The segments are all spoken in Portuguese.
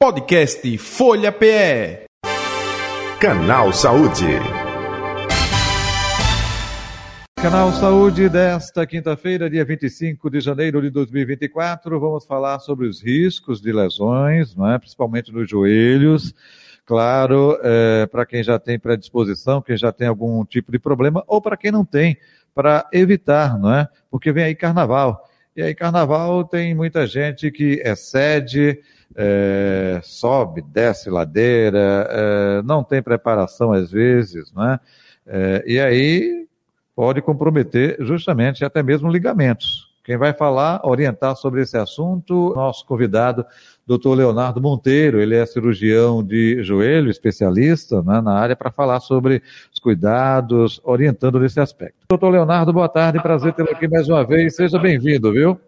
Podcast Folha PE. Canal Saúde. Canal Saúde desta quinta-feira, dia 25 de janeiro de 2024, vamos falar sobre os riscos de lesões, não é? principalmente nos joelhos. Claro, é, para quem já tem predisposição, quem já tem algum tipo de problema, ou para quem não tem, para evitar, não é? Porque vem aí carnaval. E aí, carnaval tem muita gente que excede, é, sobe, desce ladeira, é, não tem preparação às vezes, né? É, e aí pode comprometer justamente até mesmo ligamentos. Quem vai falar, orientar sobre esse assunto, nosso convidado, Dr. Leonardo Monteiro, ele é cirurgião de joelho, especialista né, na área, para falar sobre os cuidados, orientando nesse aspecto. Doutor Leonardo, boa tarde, prazer tê-lo aqui mais uma vez, seja bem-vindo, viu?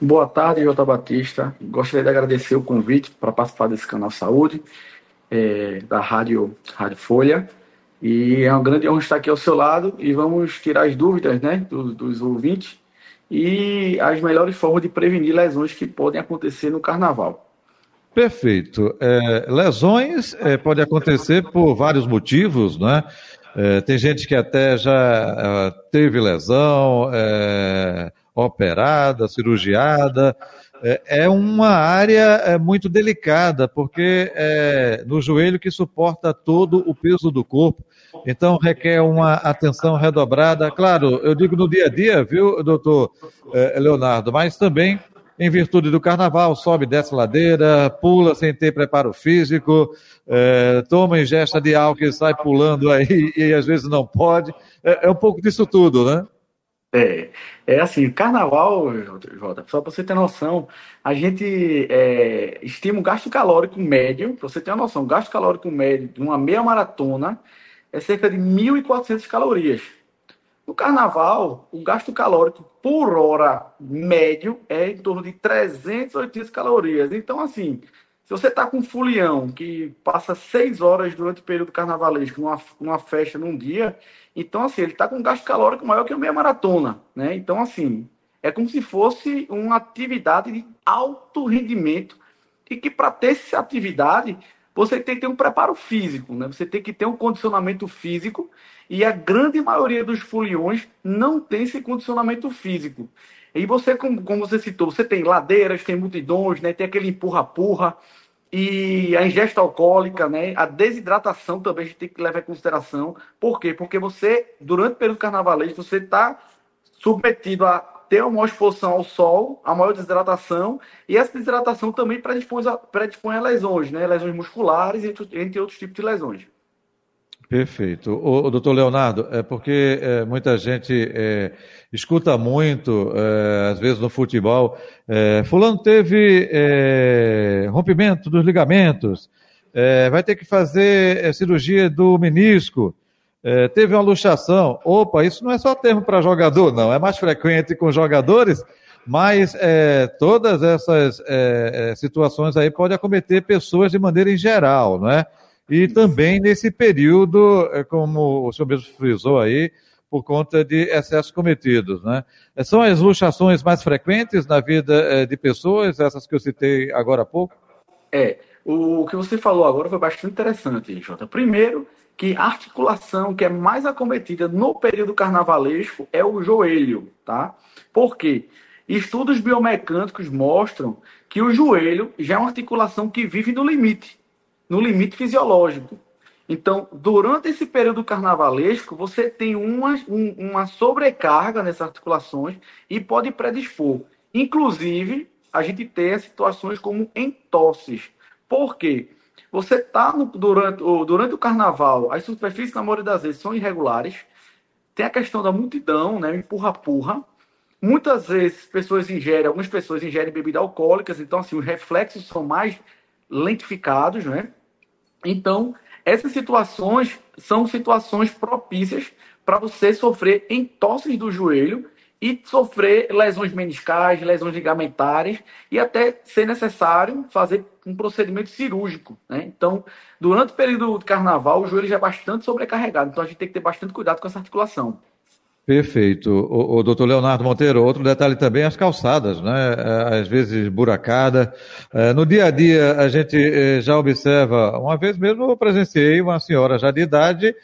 Boa tarde, Jota Batista. Gostaria de agradecer o convite para participar desse canal Saúde, é, da Rádio, Rádio Folha. E é uma grande honra estar aqui ao seu lado e vamos tirar as dúvidas né, dos, dos ouvintes e as melhores formas de prevenir lesões que podem acontecer no carnaval. Perfeito. É, lesões é, podem acontecer por vários motivos, né? É, tem gente que até já é, teve lesão, é, operada, cirurgiada. É, é uma área é, muito delicada, porque é no joelho que suporta todo o peso do corpo. Então, requer uma atenção redobrada. Claro, eu digo no dia a dia, viu, doutor é, Leonardo, mas também em virtude do carnaval, sobe, desce ladeira, pula sem ter preparo físico, é, toma ingesta de álcool e sai pulando aí e às vezes não pode. É, é um pouco disso tudo, né? É, é assim, carnaval, Jota, só para você ter noção, a gente é, estima o gasto calórico médio, para você ter uma noção, o gasto calórico médio de uma meia maratona é cerca de 1.400 calorias. No carnaval, o gasto calórico por hora médio é em torno de 380 calorias. Então, assim, se você está com um fulião que passa seis horas durante o período carnavalesco numa, numa festa num dia, então, assim, ele está com um gasto calórico maior que a meia maratona, né? Então, assim, é como se fosse uma atividade de alto rendimento e que para ter essa atividade você tem que ter um preparo físico, né? Você tem que ter um condicionamento físico e a grande maioria dos foliões não tem esse condicionamento físico. E você, como, como você citou, você tem ladeiras, tem multidões, né? Tem aquele empurra-purra e a ingesta alcoólica, né? A desidratação também a gente tem que levar em consideração. Por quê? Porque você, durante o período carnavalesco, você está submetido a ter uma maior exposição ao sol, a maior desidratação, e essa desidratação também predispõe a, predispõe a lesões, né? Lesões musculares, entre, entre outros tipos de lesões. Perfeito. O, o doutor Leonardo, é porque é, muita gente é, escuta muito, é, às vezes no futebol, é, fulano teve é, rompimento dos ligamentos, é, vai ter que fazer cirurgia do menisco, teve uma luxação. Opa, isso não é só termo para jogador, não, é mais frequente com jogadores, mas todas essas situações aí podem acometer pessoas de maneira em geral, não é? E também nesse período, é, como o senhor mesmo frisou aí, por conta de excessos cometidos. Né? É, são as luxações mais frequentes na vida é, de pessoas, essas que eu citei agora há pouco? É, o que você falou agora foi bastante interessante, Jota. Primeiro, que a articulação que é mais acometida no período carnavalesco é o joelho, tá? Por quê? Estudos biomecânicos mostram que o joelho já é uma articulação que vive no limite no limite fisiológico. Então, durante esse período carnavalesco, você tem uma, um, uma sobrecarga nessas articulações e pode predispor. Inclusive, a gente tem situações como entosses. Por quê? Você está durante, durante o carnaval, as superfícies, na maioria das vezes, são irregulares. Tem a questão da multidão, né? Empurra-purra. Muitas vezes, pessoas ingerem, algumas pessoas ingerem bebidas alcoólicas, então, assim, os reflexos são mais lentificados, né? Então, essas situações são situações propícias para você sofrer entorses do joelho e sofrer lesões meniscais, lesões ligamentares e até ser necessário fazer um procedimento cirúrgico. Né? Então, durante o período de carnaval, o joelho já é bastante sobrecarregado, então a gente tem que ter bastante cuidado com essa articulação. Perfeito. O, o doutor Leonardo Monteiro, outro detalhe também, as calçadas, né? É, às vezes buracada. É, no dia a dia, a gente é, já observa, uma vez mesmo eu presenciei uma senhora já de idade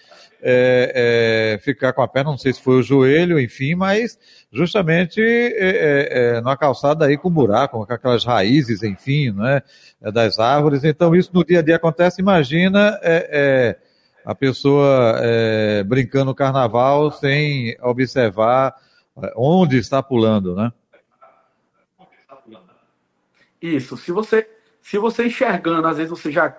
é, é, ficar com a perna, não sei se foi o joelho, enfim, mas justamente é, é, na calçada aí com buraco, com aquelas raízes, enfim, né, das árvores. Então, isso no dia a dia acontece. Imagina a pessoa é, brincando no carnaval sem observar é, onde está pulando, né? Isso. Se você, se você enxergando, às vezes você já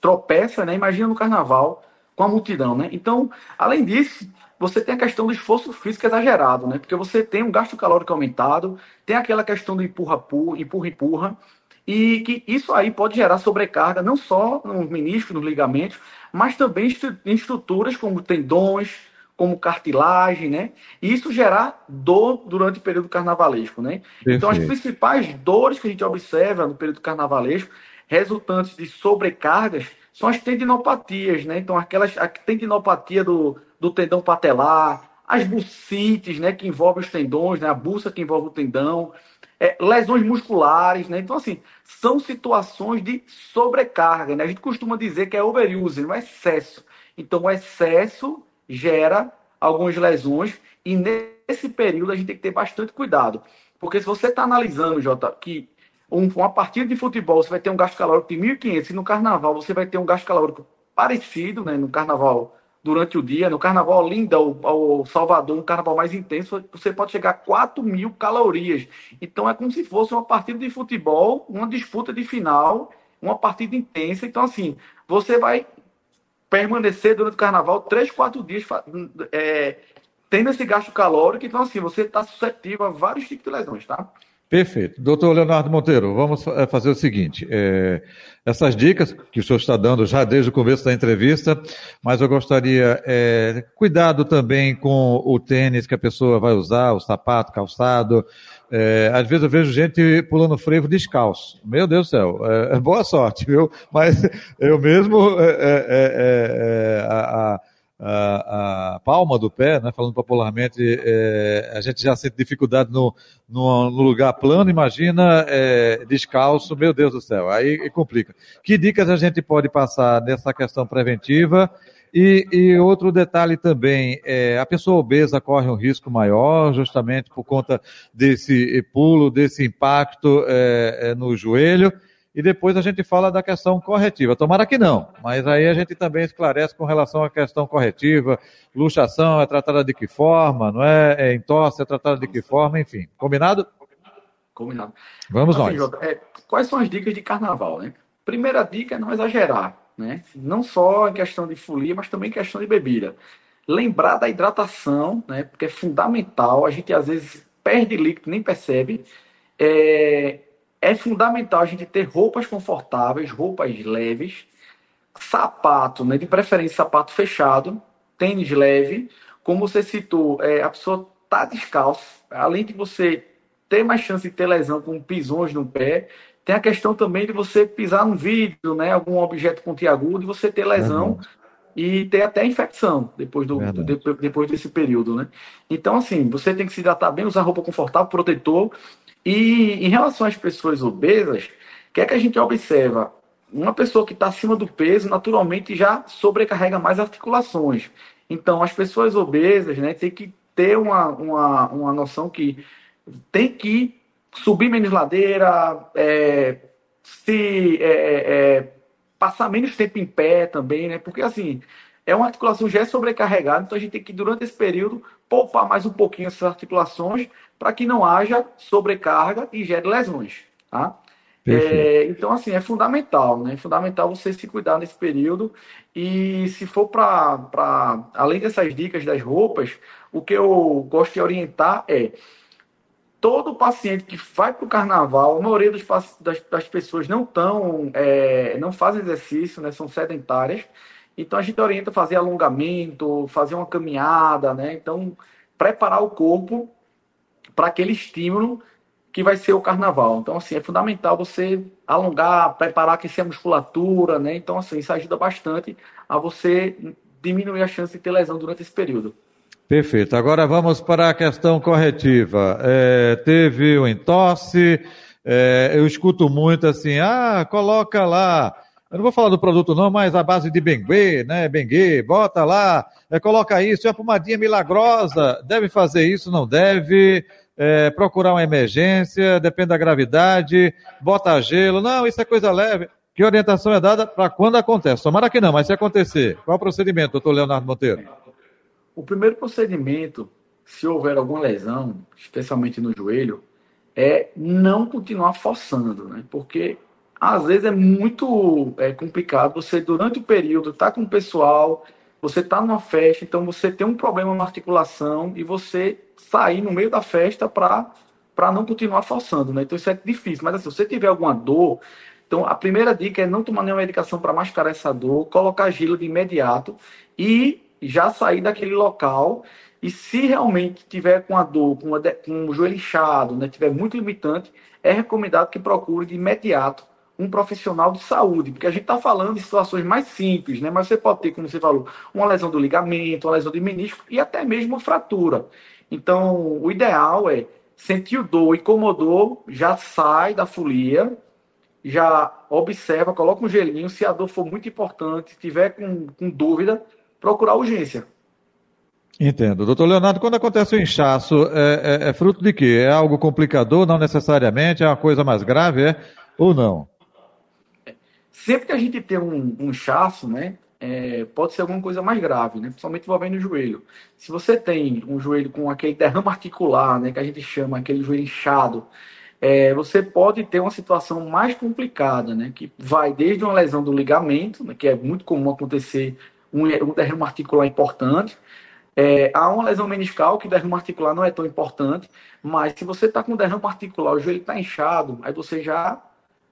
tropeça, né? Imagina no carnaval com a multidão, né? Então, além disso, você tem a questão do esforço físico exagerado, né? Porque você tem um gasto calórico aumentado, tem aquela questão do empurra-empurra, empurra-empurra, e que isso aí pode gerar sobrecarga não só nos meniscos, nos ligamentos, mas também em estruturas como tendões, como cartilagem, né? E isso gerar dor durante o período carnavalesco, né? Perfeito. Então, as principais dores que a gente observa no período carnavalesco, resultantes de sobrecargas, são as tendinopatias, né? Então, aquelas, a tendinopatia do, do tendão patelar, as bucites, né? Que envolvem os tendões, né? A buça que envolve o tendão, é, lesões musculares, né? Então, assim, são situações de sobrecarga, né? A gente costuma dizer que é overuse, não é excesso. Então, o excesso gera algumas lesões e nesse período a gente tem que ter bastante cuidado. Porque se você está analisando, Jota, que um, uma partida de futebol você vai ter um gasto calórico de 1.500 e no carnaval você vai ter um gasto calórico parecido, né? No carnaval durante o dia. No carnaval Linda, o, Salvador, um carnaval mais intenso, você pode chegar a 4 mil calorias. Então é como se fosse uma partida de futebol, uma disputa de final, uma partida intensa. Então, assim, você vai permanecer durante o carnaval 3, 4 dias é, tendo esse gasto calórico. Então, assim, você está suscetível a vários tipos de lesões, tá? Perfeito. Doutor Leonardo Monteiro, vamos eh, fazer o seguinte: é, essas dicas que o senhor está dando já desde o começo da entrevista, mas eu gostaria, é, cuidado também com o tênis que a pessoa vai usar, o sapato, calçado. É, às vezes eu vejo gente pulando frevo descalço. Meu Deus do céu, boa sorte, viu? Mas eu mesmo, a, a a, a, palma do pé, né, falando popularmente, é, a gente já sente dificuldade no, no, no lugar plano, imagina é, descalço, meu Deus do céu, aí complica. Que dicas a gente pode passar nessa questão preventiva? E, e outro detalhe também, é, a pessoa obesa corre um risco maior, justamente por conta desse pulo, desse impacto é, é no joelho e depois a gente fala da questão corretiva. Tomara que não, mas aí a gente também esclarece com relação à questão corretiva. Luxação é tratada de que forma, não é? é entorse é tratada de que forma, enfim. Combinado? Combinado. Vamos assim, nós. Jota, é, quais são as dicas de carnaval, né? Primeira dica é não exagerar, né? Não só em questão de folia, mas também em questão de bebida. Lembrar da hidratação, né? Porque é fundamental. A gente às vezes perde líquido, nem percebe. É, é fundamental a gente ter roupas confortáveis, roupas leves, sapato, né, de preferência sapato fechado, tênis leve. Como você citou, é, a pessoa tá descalço, além de você ter mais chance de ter lesão com pisões no pé, tem a questão também de você pisar num vidro, né, algum objeto pontiagudo, e você ter lesão e ter até infecção depois, do, do, depois desse período, né? Então, assim, você tem que se hidratar bem, usar roupa confortável, protetor, e em relação às pessoas obesas, o que é que a gente observa? Uma pessoa que está acima do peso, naturalmente, já sobrecarrega mais articulações. Então, as pessoas obesas, né, tem que ter uma, uma, uma noção que tem que subir menos ladeira, é, se é, é, é passar menos tempo em pé também, né? Porque assim, é uma articulação já é sobrecarregada, então a gente tem que, durante esse período, poupar mais um pouquinho essas articulações para que não haja sobrecarga e gere lesões. Tá? É, então, assim, é fundamental, né? É fundamental você se cuidar nesse período. E se for para. Além dessas dicas das roupas, o que eu gosto de orientar é todo paciente que vai para o carnaval, a maioria dos, das, das pessoas não tão, é, não fazem exercício, né? São sedentárias. Então a gente orienta fazer alongamento, fazer uma caminhada, né? Então, preparar o corpo para aquele estímulo que vai ser o carnaval. Então, assim, é fundamental você alongar, preparar, aquecer a musculatura, né? Então, assim, isso ajuda bastante a você diminuir a chance de ter lesão durante esse período. Perfeito. Agora vamos para a questão corretiva. É, teve o um entorse, é, eu escuto muito assim, ah, coloca lá, eu não vou falar do produto não, mas a base de Bengue, né, Bengue, bota lá, é, coloca isso, é uma pomadinha milagrosa, deve fazer isso, não deve, é, procurar uma emergência, depende da gravidade, bota gelo, não, isso é coisa leve. Que orientação é dada para quando acontece? Tomara que não, mas se acontecer, qual é o procedimento, doutor Leonardo Monteiro? O primeiro procedimento, se houver alguma lesão, especialmente no joelho, é não continuar forçando, né? Porque às vezes é muito é, complicado você, durante o período, tá com o pessoal, você tá numa festa, então você tem um problema na articulação e você sair no meio da festa para para não continuar forçando, né? Então isso é difícil. Mas assim, se você tiver alguma dor, então a primeira dica é não tomar nenhuma medicação para mascarar essa dor, colocar gelo de imediato e já sair daquele local e se realmente tiver com a dor, com, a, com o joelho inchado, né, tiver muito limitante, é recomendado que procure de imediato um profissional de saúde, porque a gente está falando de situações mais simples, né? Mas você pode ter, como você falou, uma lesão do ligamento, uma lesão de menisco e até mesmo fratura. Então, o ideal é sentir dor, incomodou, já sai da folia, já observa, coloca um gelinho. Se a dor for muito importante, tiver com, com dúvida, procurar urgência. Entendo. Doutor Leonardo, quando acontece o inchaço, é, é, é, fruto de quê? É algo complicador, não necessariamente? É uma coisa mais grave, é? Ou não? Sempre que a gente tem um, um inchaço, né? É, pode ser alguma coisa mais grave, né? Principalmente envolvendo o joelho. Se você tem um joelho com aquele derrame articular, né? Que a gente chama aquele joelho inchado, é, você pode ter uma situação mais complicada, né? Que vai desde uma lesão do ligamento, né, que é muito comum acontecer um, um articular importante. É, há uma lesão meniscal que derrame articular não é tão importante, mas se você está com derrame articular, o joelho está inchado, aí você já,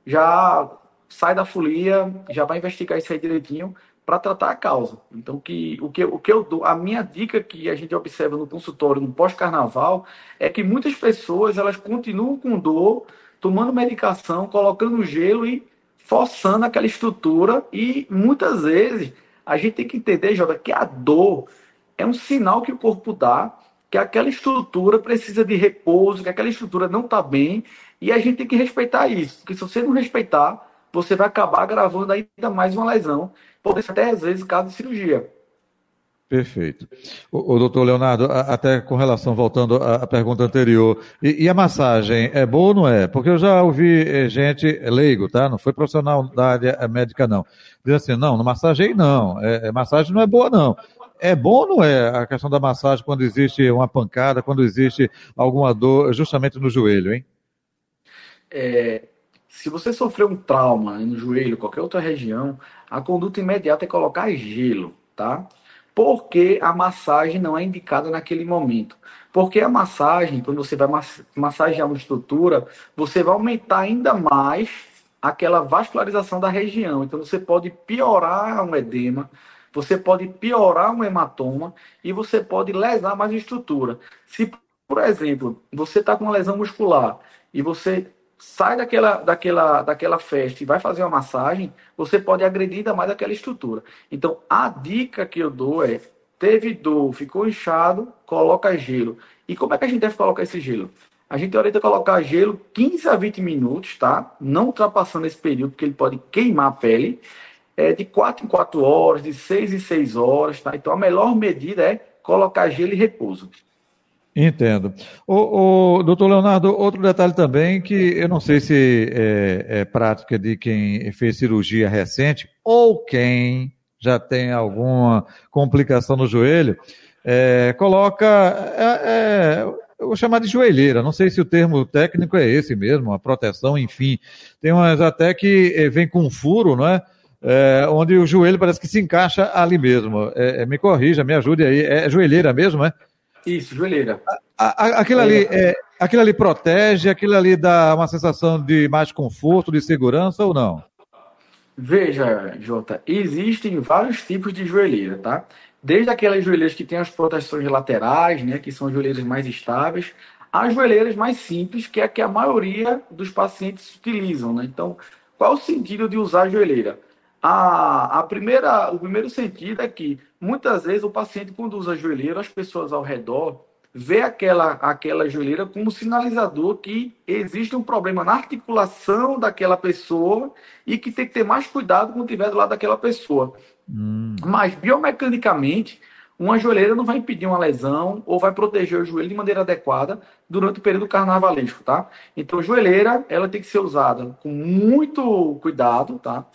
já sai da folia, já vai investigar isso aí direitinho para tratar a causa. Então, que, o, que, o que eu dou, a minha dica que a gente observa no consultório no pós-carnaval é que muitas pessoas elas continuam com dor, tomando medicação, colocando gelo e forçando aquela estrutura e muitas vezes a gente tem que entender, Jota, que a dor é um sinal que o corpo dá que aquela estrutura precisa de repouso, que aquela estrutura não está bem, e a gente tem que respeitar isso. Porque se você não respeitar, você vai acabar gravando ainda mais uma lesão, pode ser até às vezes caso de cirurgia. Perfeito. O, o doutor Leonardo, até com relação, voltando à pergunta anterior, e, e, a massagem é boa ou não é? Porque eu já ouvi eh, gente leigo, tá? Não foi profissional da área eh, médica, não. Diz assim, não, no massagem não, é, é, massagem não é boa, não. É bom ou não é a questão da massagem quando existe uma pancada, quando existe alguma dor justamente no joelho, hein? É, se você sofreu um trauma no joelho, qualquer outra região, a conduta imediata é colocar gelo, tá? Porque a massagem não é indicada naquele momento. Porque a massagem, quando você vai massagear uma estrutura, você vai aumentar ainda mais aquela vascularização da região. Então você pode piorar um edema, você pode piorar um hematoma e você pode lesar mais a estrutura. Se, por exemplo, você está com uma lesão muscular e você sai daquela, daquela, daquela festa e vai fazer uma massagem, você pode agredir ainda mais aquela estrutura. Então, a dica que eu dou é: teve dor, ficou inchado, coloca gelo. E como é que a gente deve colocar esse gelo? A gente orienta colocar gelo 15 a 20 minutos, tá? Não ultrapassando esse período, porque ele pode queimar a pele. É de 4 em 4 horas, de 6 em 6 horas, tá? Então a melhor medida é colocar gelo e repouso. Entendo. O, o doutor Leonardo, outro detalhe também que eu não sei se é, é, prática de quem fez cirurgia recente ou quem já tem alguma complicação no joelho, é, coloca, é, é, eu vou chamar de joelheira, não sei se o termo técnico é esse mesmo, a proteção, enfim. Tem umas até que é, vem com um furo, não é? É, onde o joelho parece que se encaixa ali mesmo. É, é, me corrija, me ajude aí. É joelheira mesmo, é? Isso, joelheira. aquilo, ali, é, aquilo ali protege, aquilo ali dá uma sensação de mais conforto, de segurança ou não? Veja, Jota, existem vários tipos de joelheira, tá? Desde aquelas joelheiras que têm as proteções laterais, né, que são joelheiras mais estáveis, às joelheiras mais simples, que é a que a maioria dos pacientes utilizam, né? Então, qual o sentido de usar a joelheira? A, a primeira, o primeiro sentido é que muitas vezes o paciente, quando usa joelheiro, as pessoas ao redor vê aquela, aquela joelheira como sinalizador que existe um problema na articulação daquela pessoa e que tem que ter mais cuidado quando estiver do lado daquela pessoa. Hum. Mas biomecanicamente, uma joelheira não vai impedir uma lesão ou vai proteger o joelho de maneira adequada durante o período carnavalesco, tá? Então, joelheira, ela tem que ser usada com muito cuidado, tá?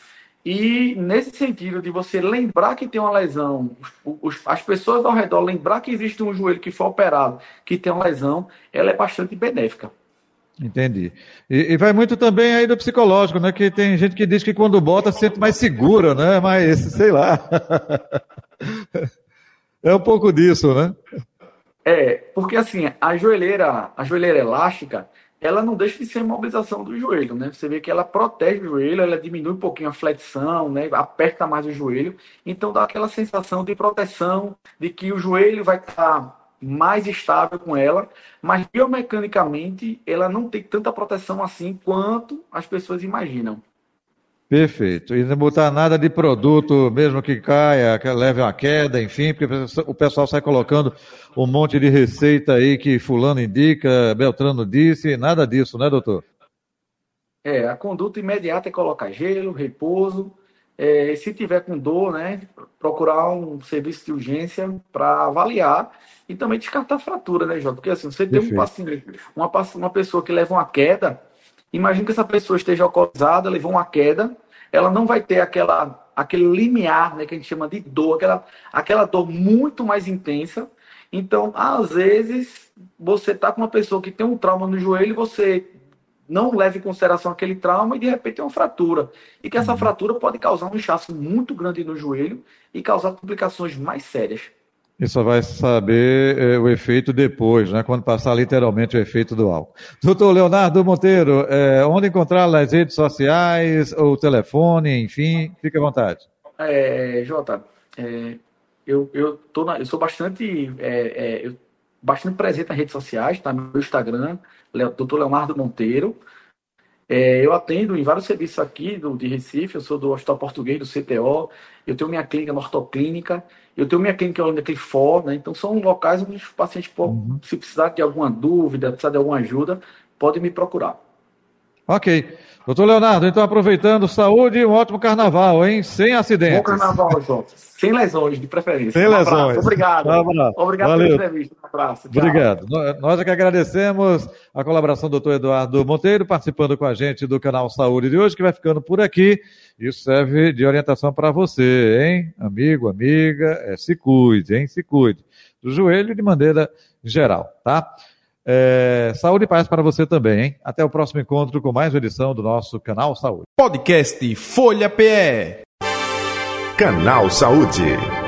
E nesse sentido de você lembrar que tem uma lesão, os, as pessoas ao redor lembrar que existe um joelho que foi operado, que tem uma lesão, ela é bastante benéfica. Entendi. E, e, vai muito também aí do psicológico, né? Que tem gente que diz que quando bota sente mais segura, né? Mas sei lá. é um pouco disso, né? É, porque assim, a joelheira, a joelheira elástica, ela não deixa de ser imobilização do joelho, né? Você vê que ela protege o joelho, ela diminui um pouquinho a flexão, né? Aperta mais o joelho, então dá aquela sensação de proteção, de que o joelho vai estar mais estável com ela, mas biomecanicamente ela não tem tanta proteção assim quanto as pessoas imaginam. Perfeito. E não botar nada de produto, mesmo que caia, que leve uma queda, enfim, porque o pessoal sai colocando um monte de receita aí que fulano indica, Beltrano disse, nada disso, né, doutor? É, a conduta imediata é colocar gelo, repouso, é, se tiver com dor, né, procurar um serviço de urgência para avaliar e também descartar fratura, né, Jota? Porque assim, você tem um paciente, uma, uma pessoa que leva uma queda, imagina que essa pessoa esteja alcoolizada, levou uma queda, ela não vai ter aquela, aquele limiar, né, que a gente chama de dor, aquela, aquela dor muito mais intensa. Então, às vezes, você está com uma pessoa que tem um trauma no joelho, você não leva em consideração aquele trauma e de repente tem uma fratura. E que essa uhum. fratura pode causar um inchaço muito grande no joelho e causar complicações mais sérias. E só vai saber é, o efeito depois, né? quando passar literalmente o efeito do álcool. Doutor Leonardo Monteiro, é, onde encontrar nas redes sociais, ou telefone, enfim, fique à vontade. É, Jota, é, eu, eu, tô na, eu sou bastante, é, é, bastante presente nas redes sociais, tá? Meu Instagram, doutor Leonardo Monteiro. É, eu atendo em vários serviços aqui do, de Recife, eu sou do Hospital Português, do CTO, eu tenho minha clínica na ortoclínica, eu tenho minha clínica na Clifor, né? Então são locais onde os pacientes, uhum. se precisar de alguma dúvida, precisar de alguma ajuda, podem me procurar. Ok. Doutor Leonardo, então aproveitando, saúde e um ótimo carnaval, hein? Sem acidentes. Bom carnaval, João. Sem lesões, de preferência. Sem um lesões. Obrigado. Um Obrigado Valeu. pela entrevista. Um abraço. Tchau. Obrigado. Nós é que agradecemos a colaboração do doutor Eduardo Monteiro, participando com a gente do canal Saúde de hoje, que vai ficando por aqui. Isso serve de orientação para você, hein? Amigo, amiga, é, se cuide, hein? Se cuide. Do joelho de maneira geral, tá? É, saúde e paz para você também, hein? Até o próximo encontro com mais uma edição do nosso Canal Saúde. Podcast Folha PE. Canal Saúde.